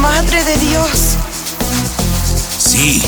Madre de Dios. Sí,